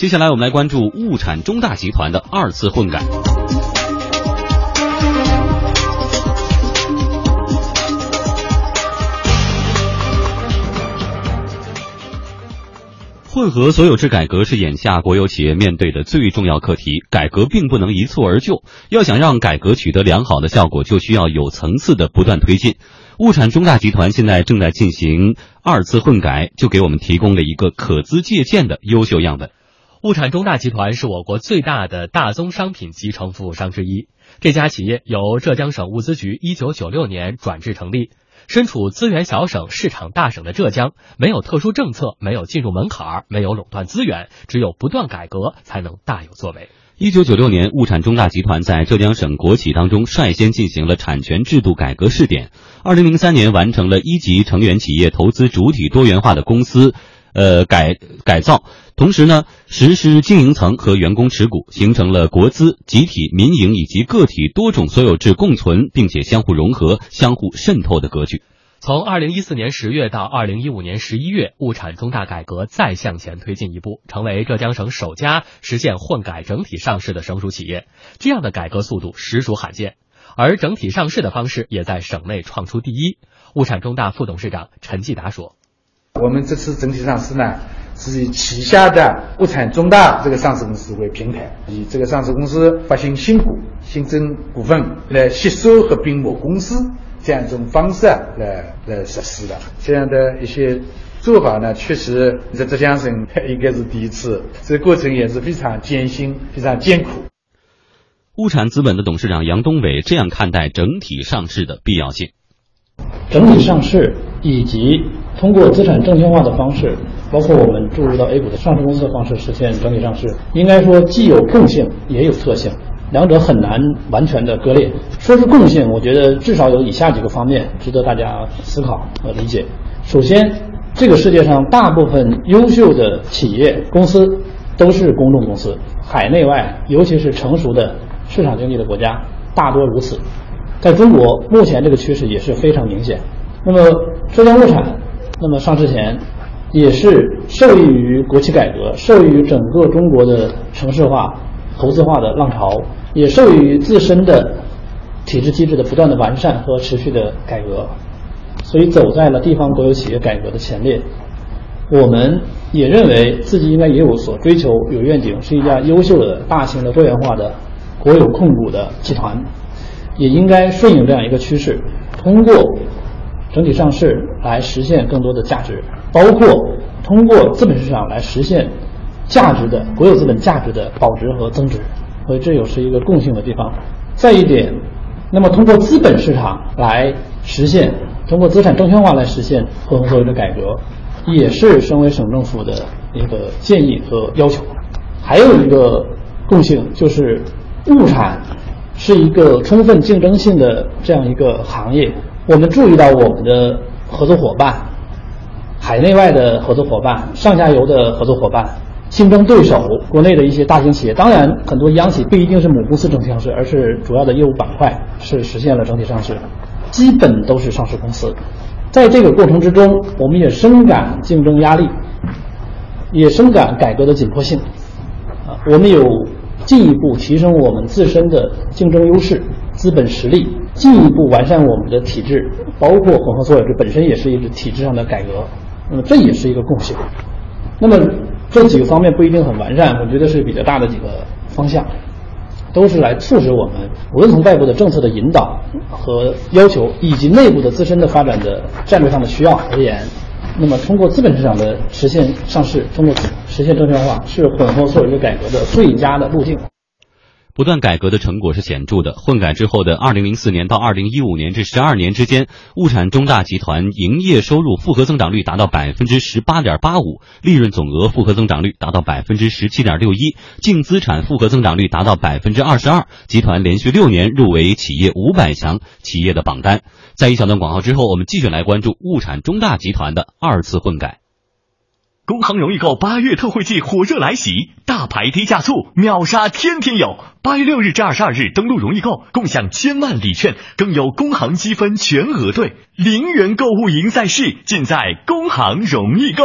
接下来我们来关注物产中大集团的二次混改。混合所有制改革是眼下国有企业面对的最重要课题。改革并不能一蹴而就，要想让改革取得良好的效果，就需要有层次的不断推进。物产中大集团现在正在进行二次混改，就给我们提供了一个可资借鉴的优秀样本。物产中大集团是我国最大的大宗商品集成服务商之一。这家企业由浙江省物资局一九九六年转制成立。身处资源小省、市场大省的浙江，没有特殊政策，没有进入门槛，没有垄断资源，只有不断改革，才能大有作为。一九九六年，物产中大集团在浙江省国企当中率先进行了产权制度改革试点。二零零三年，完成了一级成员企业投资主体多元化的公司。呃，改改造，同时呢，实施经营层和员工持股，形成了国资、集体、民营以及个体多种所有制共存，并且相互融合、相互渗透的格局。从二零一四年十月到二零一五年十一月，物产中大改革再向前推进一步，成为浙江省首家实现混改整体上市的省属企业。这样的改革速度实属罕见，而整体上市的方式也在省内创出第一。物产中大副董事长陈继达说。我们这次整体上市呢，是以旗下的物产中大这个上市公司为平台，以这个上市公司发行新股、新增股份来吸收合并母公司这样一种方式来来实施的。这样的一些做法呢，确实在浙江省应该是第一次，这个过程也是非常艰辛、非常艰苦。物产资本的董事长杨东伟这样看待整体上市的必要性：整体上市以及。通过资产证券化的方式，包括我们注入到 A 股的上市公司的方式实现整体上市，应该说既有共性也有特性，两者很难完全的割裂。说是共性，我觉得至少有以下几个方面值得大家思考和理解。首先，这个世界上大部分优秀的企业公司都是公众公司，海内外尤其是成熟的市场经济的国家大多如此。在中国，目前这个趋势也是非常明显。那么，浙江物产。那么上市前，也是受益于国企改革，受益于整个中国的城市化、投资化的浪潮，也受益于自身的体制机制的不断的完善和持续的改革，所以走在了地方国有企业改革的前列。我们也认为自己应该也有所追求，有愿景，是一家优秀的大型的多元化的国有控股的集团，也应该顺应这样一个趋势，通过。整体上市来实现更多的价值，包括通过资本市场来实现价值的国有资本价值的保值和增值，所以这又是一个共性的地方。再一点，那么通过资本市场来实现，通过资产证券化来实现混合所有制改革，也是身为省政府的一个建议和要求。还有一个共性就是，物产是一个充分竞争性的这样一个行业。我们注意到我们的合作伙伴，海内外的合作伙伴、上下游的合作伙伴、竞争对手、国内的一些大型企业，当然很多央企不一定是母公司整体上市，而是主要的业务板块是实现了整体上市，基本都是上市公司。在这个过程之中，我们也深感竞争压力，也深感改革的紧迫性。啊，我们有进一步提升我们自身的竞争优势、资本实力。进一步完善我们的体制，包括混合所有制本身也是一个体制上的改革，那么这也是一个共性。那么这几个方面不一定很完善，我觉得是比较大的几个方向，都是来促使我们无论从外部的政策的引导和要求，以及内部的自身的发展的战略上的需要而言，那么通过资本市场的实现上市，通过实现证券化，是混合所有制改革的最佳的路径。不断改革的成果是显著的。混改之后的二零零四年到二零一五年这十二年之间，物产中大集团营业收入复合增长率达到百分之十八点八五，利润总额复合增长率达到百分之十七点六一，净资产复合增长率达到百分之二十二。集团连续六年入围企业五百强企业的榜单。在一小段广告之后，我们继续来关注物产中大集团的二次混改。工行容易购八月特惠季火热来袭，大牌低价促，秒杀天天有。八月六日至二十二日登录容易购，共享千万礼券，更有工行积分全额兑，零元购物赢在市，尽在工行容易购。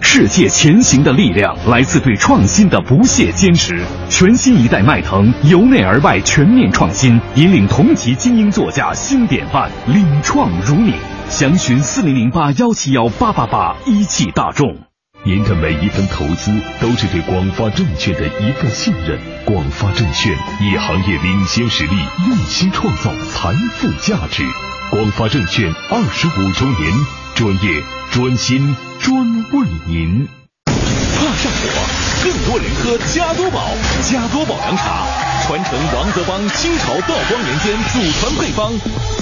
世界前行的力量来自对创新的不懈坚持。全新一代迈腾由内而外全面创新，引领同级精英座驾新典范，领创如你。详询四零零八幺七幺八八八，一汽大众。您的每一份投资都是对广发证券的一份信任。广发证券以行业领先实力，用心创造财富价值。广发证券二十五周年，专业、专心、专为您。怕上火，更多人喝加多宝，加多宝凉茶，传承王泽邦清朝道光年间祖传配方，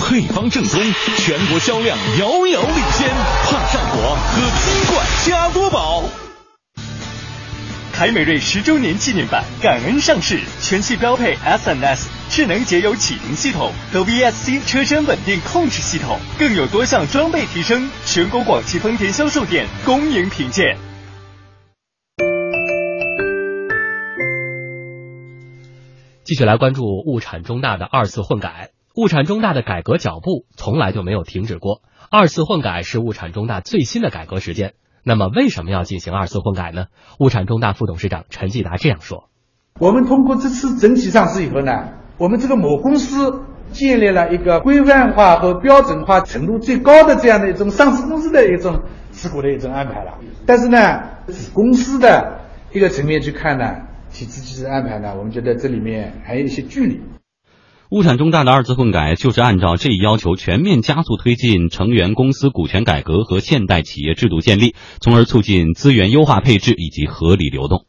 配方正宗，全国销量遥遥领先。怕上火，喝金冠加多宝。凯美瑞十周年纪念版感恩上市，全系标配 SNS 智能节油启停系统和 VSC 车身稳定控制系统，更有多项装备提升。全国广汽丰田销售店恭迎品鉴。继续来关注物产中大的二次混改。物产中大的改革脚步从来就没有停止过，二次混改是物产中大最新的改革实践。那么为什么要进行二次混改呢？物产中大副董事长陈继达这样说：“我们通过这次整体上市以后呢，我们这个母公司建立了一个规范化和标准化程度最高的这样的一种上市公司的一种持股的一种安排了。但是呢，子公司的一个层面去看呢。”体制机制安排呢？我们觉得这里面还有一些距离。物产中大的二次混改就是按照这一要求，全面加速推进成员公司股权改革和现代企业制度建立，从而促进资源优化配置以及合理流动。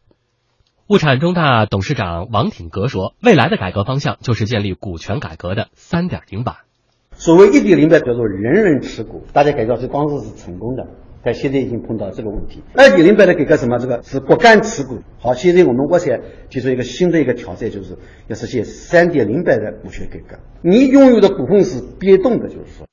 物产中大董事长王挺格说：“未来的改革方向就是建立股权改革的三点零版。所谓一点零版叫做人人持股，大家改革这方式是成功的。”但现在已经碰到这个问题。二点零版的改革什么？这个是不干持股。好，现在我们我想提出一个新的一个挑战，就是要实现三点零版的股权改革。你拥有的股份是变动的，就是说。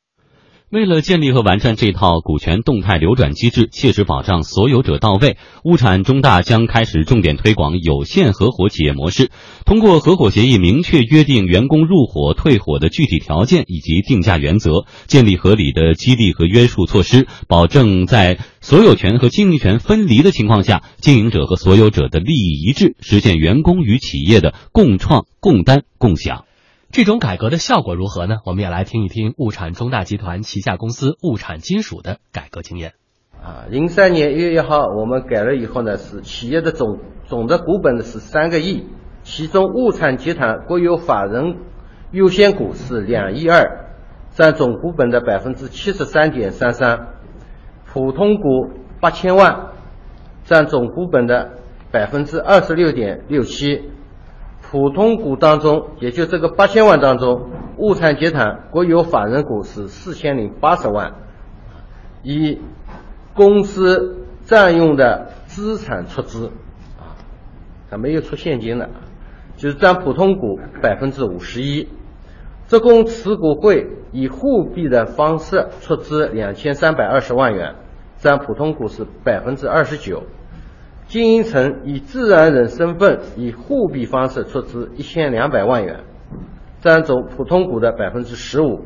为了建立和完善这套股权动态流转机制，切实保障所有者到位，物产中大将开始重点推广有限合伙企业模式，通过合伙协议明确约定员工入伙、退伙的具体条件以及定价原则，建立合理的激励和约束措施，保证在所有权和经营权分离的情况下，经营者和所有者的利益一致，实现员工与企业的共创、共担、共享。这种改革的效果如何呢？我们也来听一听物产中大集团旗下公司物产金属的改革经验。啊，零三年一月一号我们改了以后呢，是企业的总总的股本呢是三个亿，其中物产集团国有法人优先股是两亿二，占总股本的百分之七十三点三三，普通股八千万，占总股本的百分之二十六点六七。普通股当中，也就这个八千万当中，物产集团国有法人股是四千零八十万，以公司占用的资产出资，啊，它没有出现金的，就是占普通股百分之五十一，职工持股会以互币的方式出资两千三百二十万元，占普通股是百分之二十九。经营层以自然人身份以互币方式出资一千两百万元，占总普通股的百分之十五；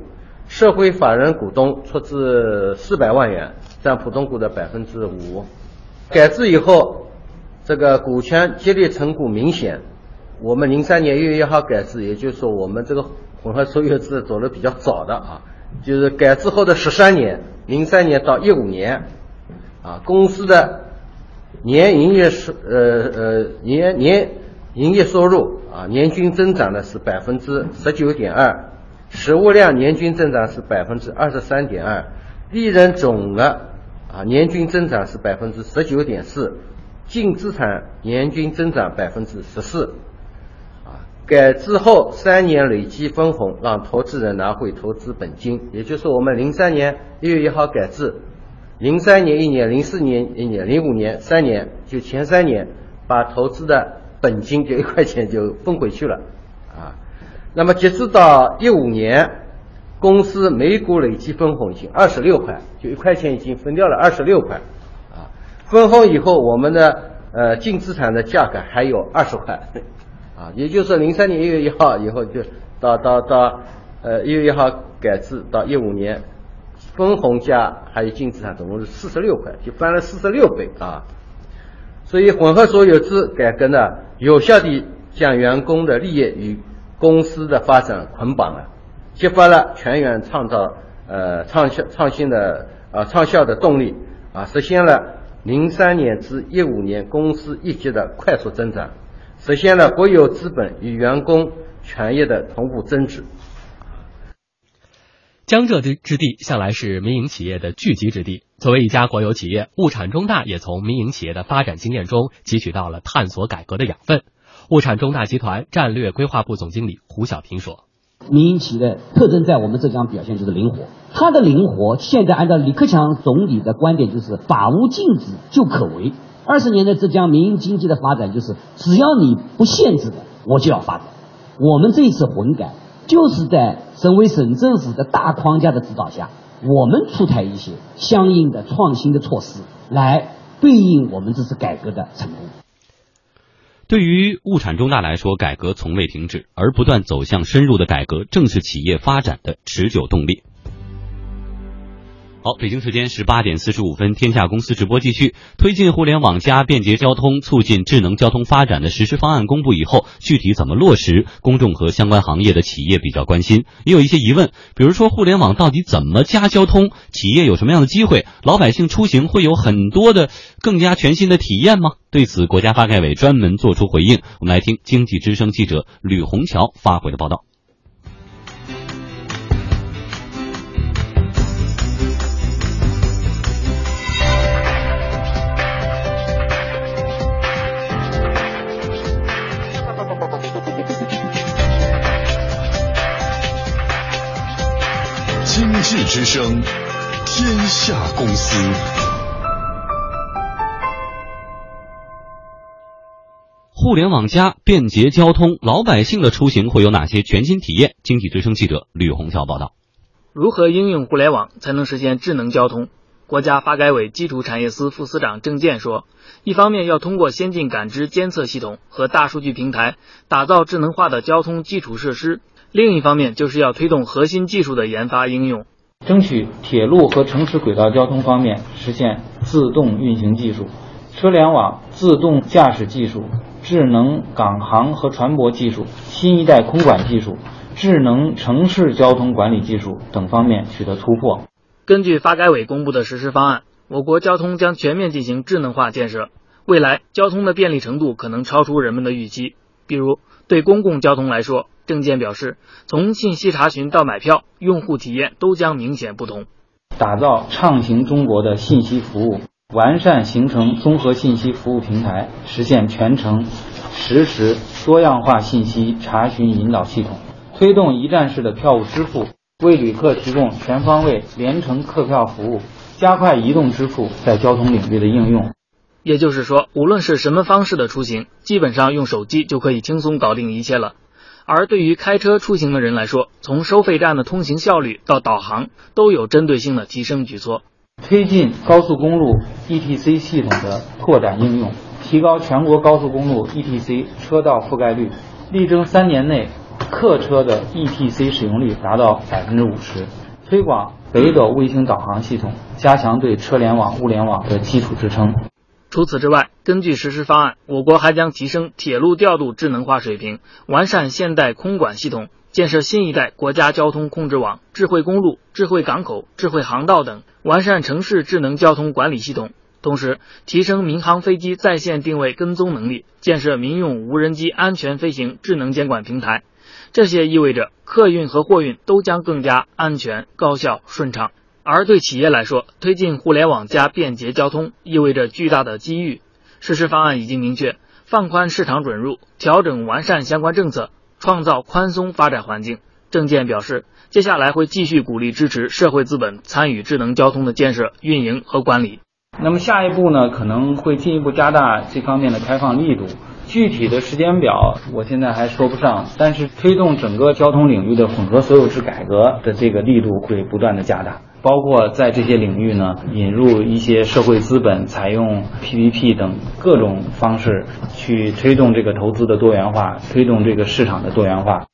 社会法人股东出资四百万元，占普通股的百分之五。改制以后，这个股权激励成果明显。我们零三年一月一号改制，也就是说我们这个混合所有制走的比较早的啊，就是改制后的十三年，零三年到一五年，啊，公司的。年营业收呃呃年年营业收入啊年均增长的是百分之十九点二，实物量年均增长是百分之二十三点二，利润总额啊年均增长是百分之十九点四，净资产年均增长百分之十四，啊改制后三年累计分红让投资人拿回投资本金，也就是我们零三年一月一号改制。零三年一年，零四年一年，零五年三年，就前三年把投资的本金就一块钱就分回去了，啊，那么截止到一五年，公司每股累计分红已经二十六块，就一块钱已经分掉了二十六块，啊，分红以后我们的呃净资产的价格还有二十块，啊，也就是零三年一月一号以后就到到到呃一月一号改制到一五年。分红加还有净资产总共是四十六块，就翻了四十六倍啊。所以混合所有制改革呢，有效地将员工的利益与公司的发展捆绑了，激发了全员创造呃创效创新的呃创效的动力啊，实现了零三年至一五年公司业绩的快速增长，实现了国有资本与员工权益的同步增值。江浙之之地向来是民营企业的聚集之地。作为一家国有企业，物产中大也从民营企业的发展经验中汲取到了探索改革的养分。物产中大集团战略规划部总经理胡小平说：“民营企业的特征在我们浙江表现就是灵活，它的灵活现在按照李克强总理的观点就是法无禁止就可为。二十年的浙江民营经济的发展就是只要你不限制的，我就要发展。我们这一次混改。”就是在省委省政府的大框架的指导下，我们出台一些相应的创新的措施，来对应我们这次改革的成功。对于物产中大来说，改革从未停止，而不断走向深入的改革，正是企业发展的持久动力。好，北京时间十八点四十五分，天下公司直播继续。推进互联网加便捷交通，促进智能交通发展的实施方案公布以后，具体怎么落实，公众和相关行业的企业比较关心，也有一些疑问。比如说，互联网到底怎么加交通？企业有什么样的机会？老百姓出行会有很多的更加全新的体验吗？对此，国家发改委专门做出回应。我们来听经济之声记者吕红桥发回的报道。之声，天下公司。互联网加便捷交通，老百姓的出行会有哪些全新体验？经济之声记者吕红桥报道。如何应用互联网才能实现智能交通？国家发改委基础产业司副司长郑健说：“一方面要通过先进感知监测系统和大数据平台，打造智能化的交通基础设施；另一方面就是要推动核心技术的研发应用。”争取铁路和城市轨道交通方面实现自动运行技术、车联网、自动驾驶技术、智能港航和船舶技术、新一代空管技术、智能城市交通管理技术等方面取得突破。根据发改委公布的实施方案，我国交通将全面进行智能化建设，未来交通的便利程度可能超出人们的预期。比如，对公共交通来说，证件表示，从信息查询到买票，用户体验都将明显不同。打造畅行中国的信息服务，完善形成综合信息服务平台，实现全程实时多样化信息查询引导系统，推动一站式的票务支付，为旅客提供全方位连程客票服务，加快移动支付在交通领域的应用。也就是说，无论是什么方式的出行，基本上用手机就可以轻松搞定一切了。而对于开车出行的人来说，从收费站的通行效率到导航，都有针对性的提升举措。推进高速公路 ETC 系统的拓展应用，提高全国高速公路 ETC 车道覆盖率，力争三年内客车的 ETC 使用率达到百分之五十。推广北斗卫星导航系统，加强对车联网、物联网的基础支撑。除此之外，根据实施方案，我国还将提升铁路调度智能化水平，完善现代空管系统，建设新一代国家交通控制网、智慧公路、智慧港口、智慧航道等，完善城市智能交通管理系统。同时，提升民航飞机在线定位跟踪能力，建设民用无人机安全飞行智能监管平台。这些意味着客运和货运都将更加安全、高效、顺畅。而对企业来说，推进互联网加便捷交通意味着巨大的机遇。实施方案已经明确，放宽市场准入，调整完善相关政策，创造宽松发展环境。证件表示，接下来会继续鼓励支持社会资本参与智能交通的建设、运营和管理。那么下一步呢，可能会进一步加大这方面的开放力度。具体的时间表，我现在还说不上。但是推动整个交通领域的混合所有制改革的这个力度会不断的加大。包括在这些领域呢，引入一些社会资本，采用 PPP 等各种方式去推动这个投资的多元化，推动这个市场的多元化。